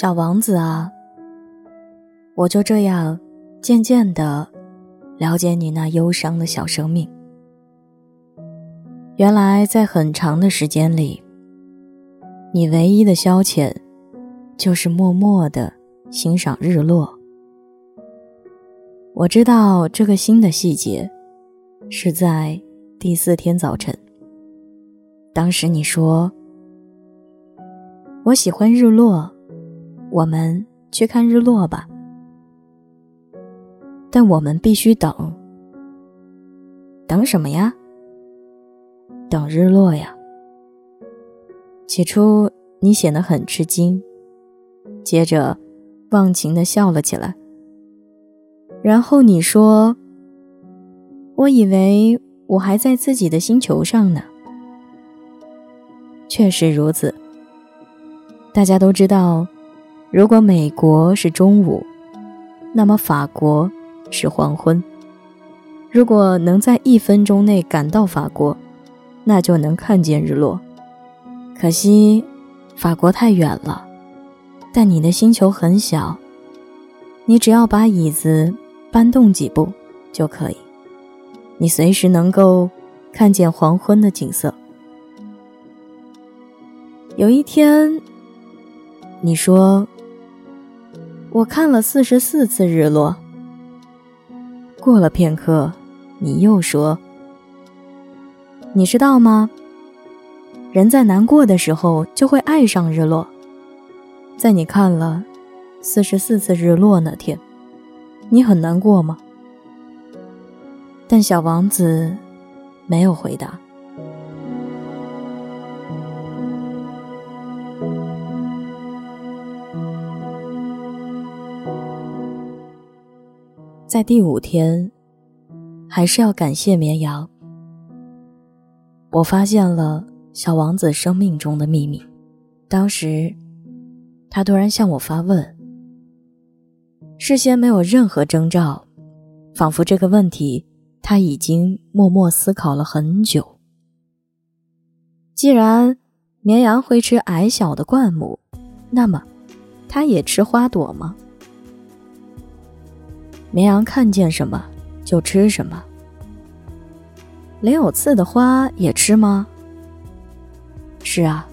小王子啊，我就这样渐渐的了解你那忧伤的小生命。原来在很长的时间里，你唯一的消遣就是默默的欣赏日落。我知道这个新的细节是在第四天早晨，当时你说：“我喜欢日落。”我们去看日落吧，但我们必须等。等什么呀？等日落呀。起初你显得很吃惊，接着忘情的笑了起来。然后你说：“我以为我还在自己的星球上呢。”确实如此。大家都知道。如果美国是中午，那么法国是黄昏。如果能在一分钟内赶到法国，那就能看见日落。可惜，法国太远了，但你的星球很小，你只要把椅子搬动几步就可以，你随时能够看见黄昏的景色。有一天，你说。我看了四十四次日落。过了片刻，你又说：“你知道吗？人在难过的时候就会爱上日落。在你看了四十四次日落那天，你很难过吗？”但小王子没有回答。在第五天，还是要感谢绵羊。我发现了小王子生命中的秘密。当时，他突然向我发问，事先没有任何征兆，仿佛这个问题他已经默默思考了很久。既然绵羊会吃矮小的灌木，那么，它也吃花朵吗？绵羊看见什么就吃什么，连有刺的花也吃吗？是啊，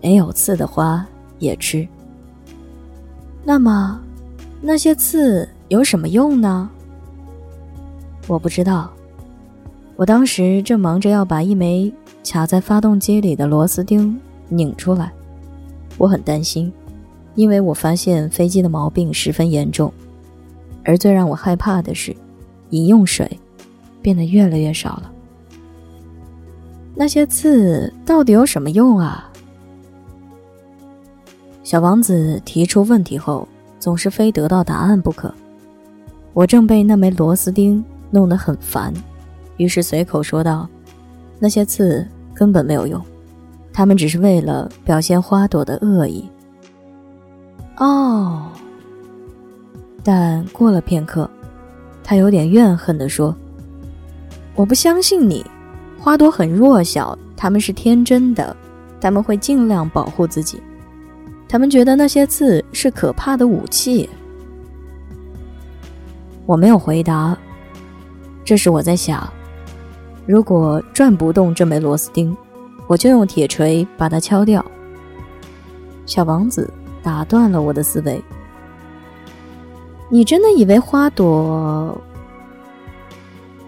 连有刺的花也吃。那么，那些刺有什么用呢？我不知道。我当时正忙着要把一枚卡在发动机里的螺丝钉拧出来，我很担心，因为我发现飞机的毛病十分严重。而最让我害怕的是，饮用水变得越来越少了。那些刺到底有什么用啊？小王子提出问题后，总是非得到答案不可。我正被那枚螺丝钉弄得很烦，于是随口说道：“那些刺根本没有用，它们只是为了表现花朵的恶意。”哦。但过了片刻，他有点怨恨地说：“我不相信你，花朵很弱小，他们是天真的，他们会尽量保护自己，他们觉得那些刺是可怕的武器。”我没有回答。这时我在想，如果转不动这枚螺丝钉，我就用铁锤把它敲掉。小王子打断了我的思维。你真的以为花朵？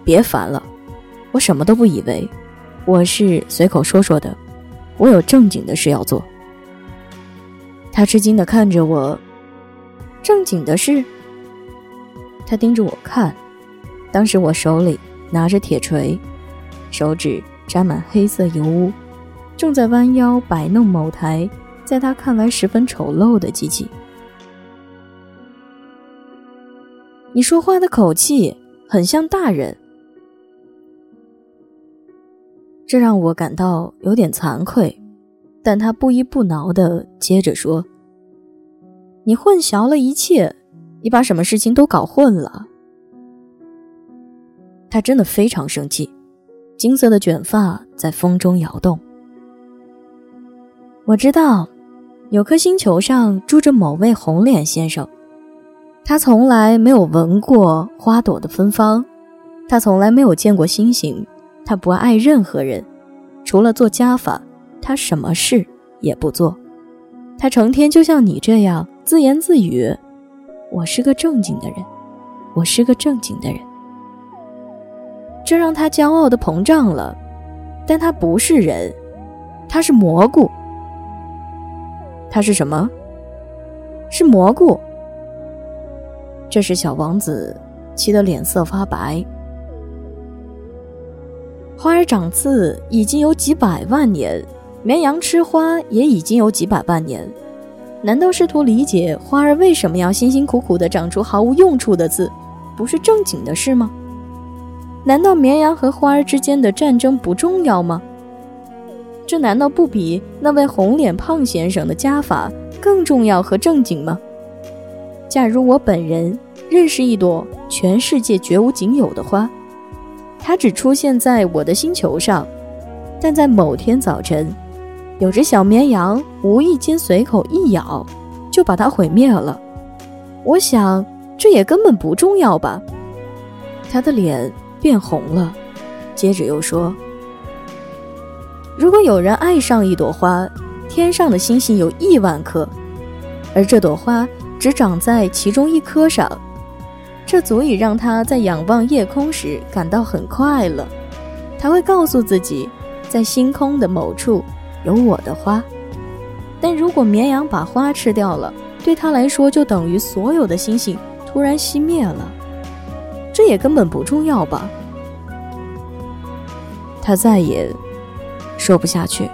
别烦了，我什么都不以为，我是随口说说的，我有正经的事要做。他吃惊的看着我，正经的事？他盯着我看，当时我手里拿着铁锤，手指沾满黑色油污，正在弯腰摆弄某台在他看来十分丑陋的机器。你说话的口气很像大人，这让我感到有点惭愧。但他不依不挠的接着说：“你混淆了一切，你把什么事情都搞混了。”他真的非常生气，金色的卷发在风中摇动。我知道，有颗星球上住着某位红脸先生，他从来没有闻过花朵的芬芳，他从来没有见过星星，他不爱任何人，除了做加法，他什么事也不做。他成天就像你这样自言自语：“我是个正经的人，我是个正经的人。”这让他骄傲的膨胀了，但他不是人，他是蘑菇。他是什么？是蘑菇。这时，小王子气得脸色发白。花儿长刺已经有几百万年，绵羊吃花也已经有几百万年。难道试图理解花儿为什么要辛辛苦苦的长出毫无用处的刺，不是正经的事吗？难道绵羊和花儿之间的战争不重要吗？这难道不比那位红脸胖先生的家法更重要和正经吗？假如我本人认识一朵全世界绝无仅有的花，它只出现在我的星球上，但在某天早晨，有只小绵羊无意间随口一咬，就把它毁灭了。我想这也根本不重要吧。他的脸。变红了，接着又说：“如果有人爱上一朵花，天上的星星有亿万颗，而这朵花只长在其中一颗上，这足以让他在仰望夜空时感到很快乐。他会告诉自己，在星空的某处有我的花。但如果绵羊把花吃掉了，对他来说就等于所有的星星突然熄灭了。”这也根本不重要吧？他再也说不下去，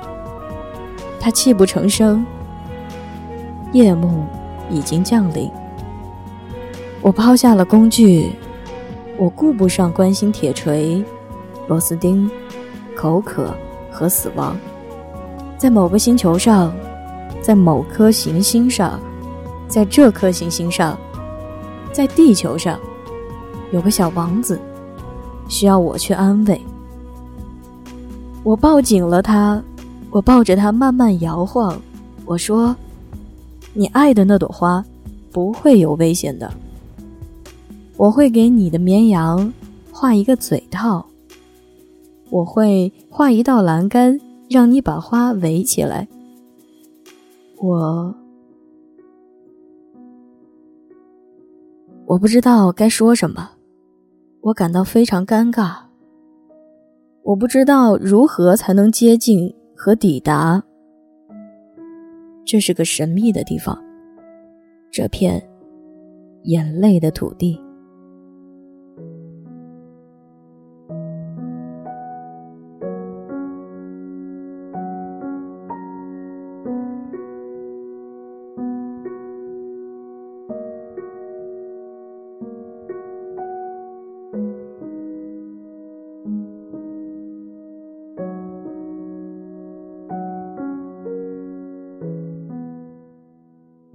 他泣不成声。夜幕已经降临，我抛下了工具，我顾不上关心铁锤、螺丝钉、口渴和死亡。在某个星球上，在某颗行星上，在这颗行星上，在地球上。有个小王子，需要我去安慰。我抱紧了他，我抱着他慢慢摇晃。我说：“你爱的那朵花不会有危险的。我会给你的绵羊画一个嘴套。我会画一道栏杆，让你把花围起来。我，我不知道该说什么。”我感到非常尴尬。我不知道如何才能接近和抵达。这是个神秘的地方，这片眼泪的土地。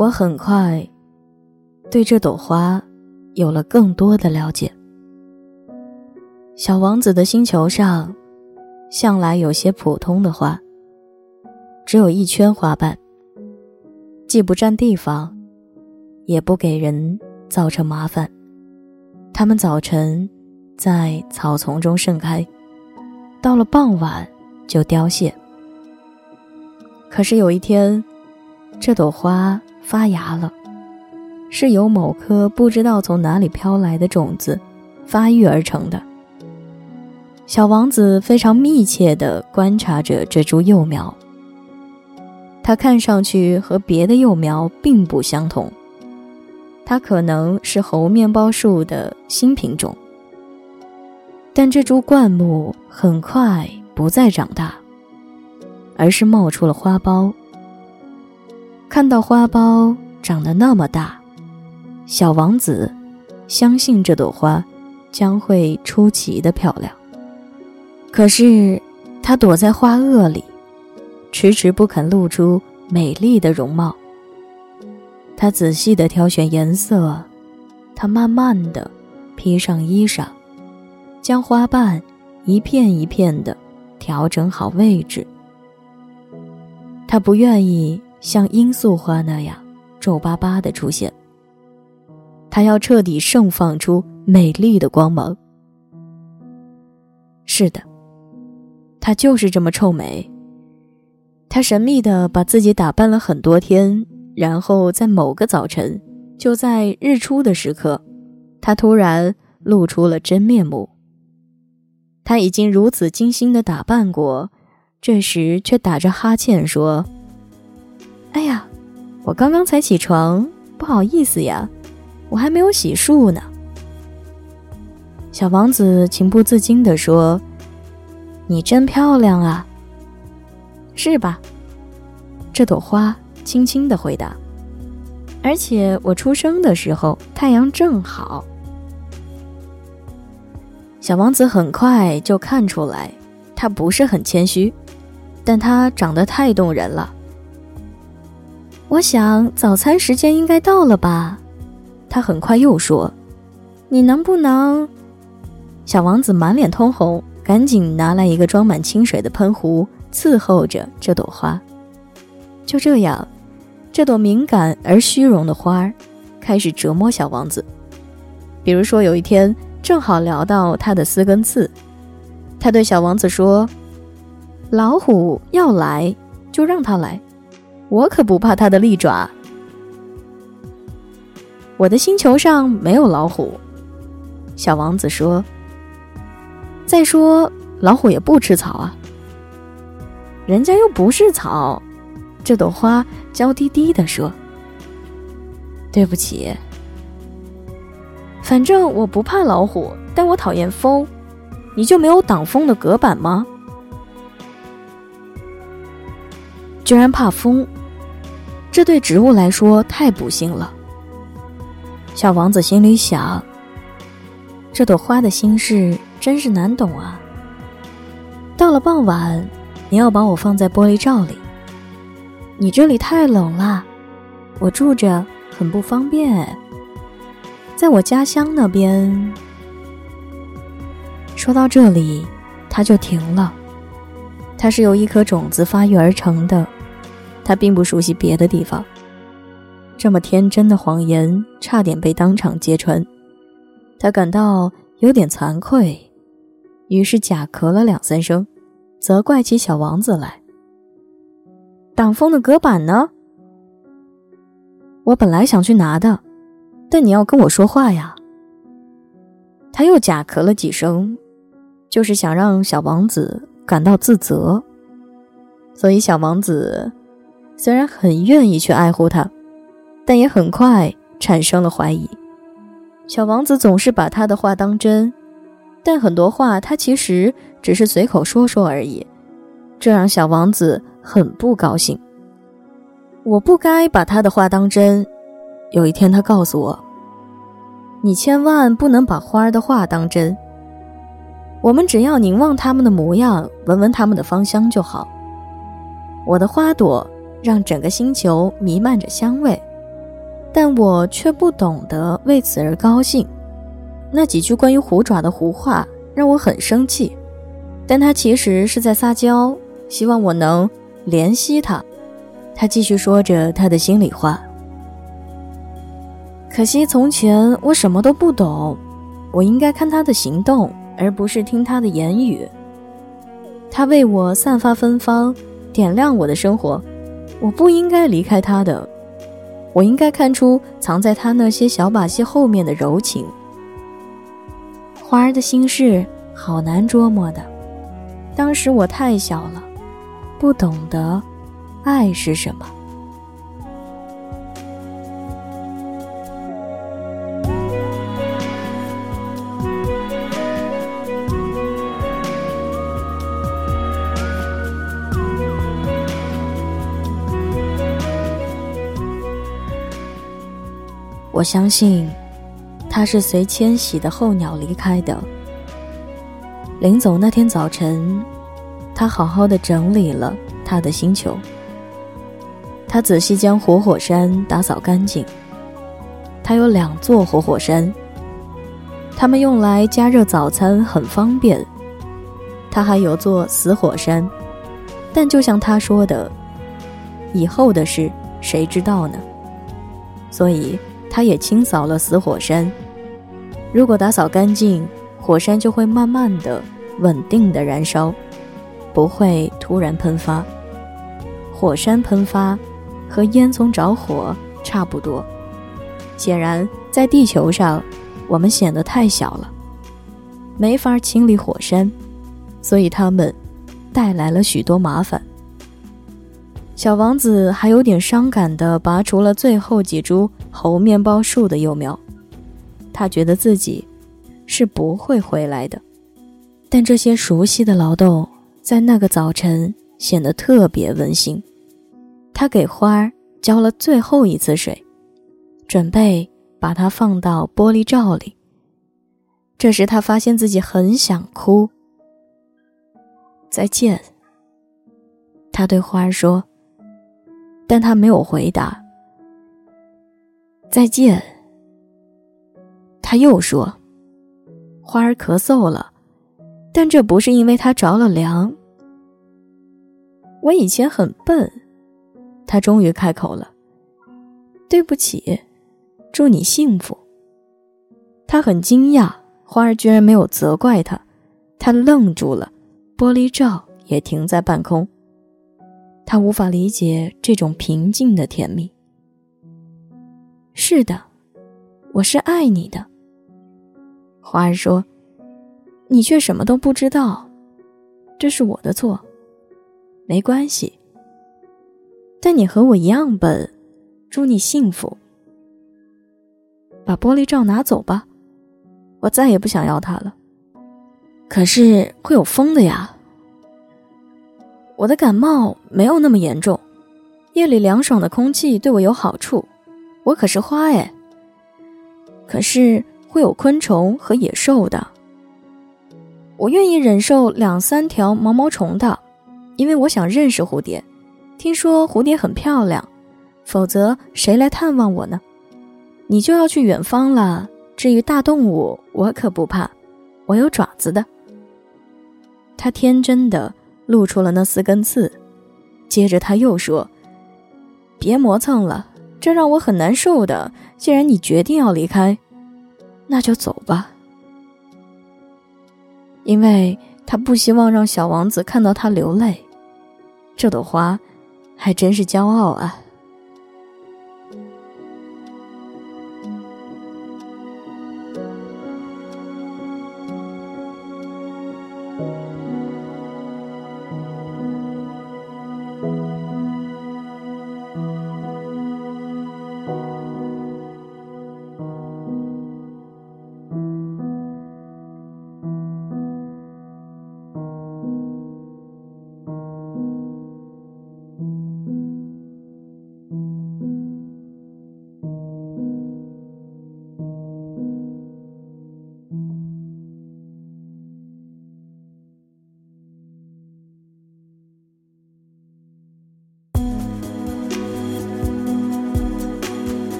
我很快对这朵花有了更多的了解。小王子的星球上，向来有些普通的花，只有一圈花瓣，既不占地方，也不给人造成麻烦。它们早晨在草丛中盛开，到了傍晚就凋谢。可是有一天，这朵花。发芽了，是由某颗不知道从哪里飘来的种子发育而成的。小王子非常密切地观察着这株幼苗，它看上去和别的幼苗并不相同，它可能是猴面包树的新品种。但这株灌木很快不再长大，而是冒出了花苞。看到花苞长得那么大，小王子相信这朵花将会出奇的漂亮。可是他躲在花萼里，迟迟不肯露出美丽的容貌。他仔细的挑选颜色，他慢慢的披上衣裳，将花瓣一片一片的调整好位置。他不愿意。像罂粟花那样皱巴巴的出现。它要彻底盛放出美丽的光芒。是的，它就是这么臭美。他神秘的把自己打扮了很多天，然后在某个早晨，就在日出的时刻，他突然露出了真面目。他已经如此精心的打扮过，这时却打着哈欠说：“哎呀，我刚刚才起床，不好意思呀，我还没有洗漱呢。”小王子情不自禁地说：“你真漂亮啊。”是吧？这朵花轻轻的回答。而且我出生的时候太阳正好。小王子很快就看出来，他不是很谦虚，但他长得太动人了。我想早餐时间应该到了吧？他很快又说：“你能不能？”小王子满脸通红，赶紧拿来一个装满清水的喷壶。伺候着这朵花，就这样，这朵敏感而虚荣的花儿开始折磨小王子。比如说，有一天正好聊到他的四根刺，他对小王子说：“老虎要来就让他来，我可不怕他的利爪。我的星球上没有老虎。”小王子说：“再说，老虎也不吃草啊。”人家又不是草，这朵花娇滴滴的说：“对不起，反正我不怕老虎，但我讨厌风。你就没有挡风的隔板吗？居然怕风，这对植物来说太不幸了。”小王子心里想：“这朵花的心事真是难懂啊。”到了傍晚。你要把我放在玻璃罩里。你这里太冷了，我住着很不方便。在我家乡那边。说到这里，他就停了。它是由一颗种子发育而成的，他并不熟悉别的地方。这么天真的谎言，差点被当场揭穿，他感到有点惭愧，于是假咳了两三声。责怪起小王子来。挡风的隔板呢？我本来想去拿的，但你要跟我说话呀。他又假咳了几声，就是想让小王子感到自责。所以小王子虽然很愿意去爱护他，但也很快产生了怀疑。小王子总是把他的话当真。但很多话他其实只是随口说说而已，这让小王子很不高兴。我不该把他的话当真。有一天，他告诉我：“你千万不能把花儿的话当真。我们只要凝望它们的模样，闻闻它们的芳香就好。我的花朵让整个星球弥漫着香味，但我却不懂得为此而高兴。”那几句关于虎爪的胡话让我很生气，但他其实是在撒娇，希望我能怜惜他。他继续说着他的心里话。可惜从前我什么都不懂，我应该看他的行动，而不是听他的言语。他为我散发芬芳，点亮我的生活，我不应该离开他的。我应该看出藏在他那些小把戏后面的柔情。花儿的心事好难捉摸的，当时我太小了，不懂得爱是什么。我相信。他是随迁徙的候鸟离开的。临走那天早晨，他好好的整理了他的星球。他仔细将活火山打扫干净。他有两座活火山，他们用来加热早餐很方便。他还有座死火山，但就像他说的，以后的事谁知道呢？所以他也清扫了死火山。如果打扫干净，火山就会慢慢的、稳定的燃烧，不会突然喷发。火山喷发和烟囱着火差不多。显然，在地球上，我们显得太小了，没法清理火山，所以他们带来了许多麻烦。小王子还有点伤感地拔除了最后几株猴面包树的幼苗，他觉得自己是不会回来的。但这些熟悉的劳动在那个早晨显得特别温馨。他给花儿浇了最后一次水，准备把它放到玻璃罩里。这时，他发现自己很想哭。再见，他对花儿说。但他没有回答。再见。他又说：“花儿咳嗽了，但这不是因为它着了凉。”我以前很笨。他终于开口了：“对不起，祝你幸福。”他很惊讶，花儿居然没有责怪他。他愣住了，玻璃罩也停在半空。他无法理解这种平静的甜蜜。是的，我是爱你的。花儿说：“你却什么都不知道，这是我的错。没关系。但你和我一样笨，祝你幸福。把玻璃罩拿走吧，我再也不想要它了。可是会有风的呀。”我的感冒没有那么严重，夜里凉爽的空气对我有好处。我可是花哎。可是会有昆虫和野兽的。我愿意忍受两三条毛毛虫的，因为我想认识蝴蝶。听说蝴蝶很漂亮，否则谁来探望我呢？你就要去远方了。至于大动物，我可不怕，我有爪子的。他天真的。露出了那四根刺，接着他又说：“别磨蹭了，这让我很难受的。既然你决定要离开，那就走吧。”因为他不希望让小王子看到他流泪。这朵花，还真是骄傲啊。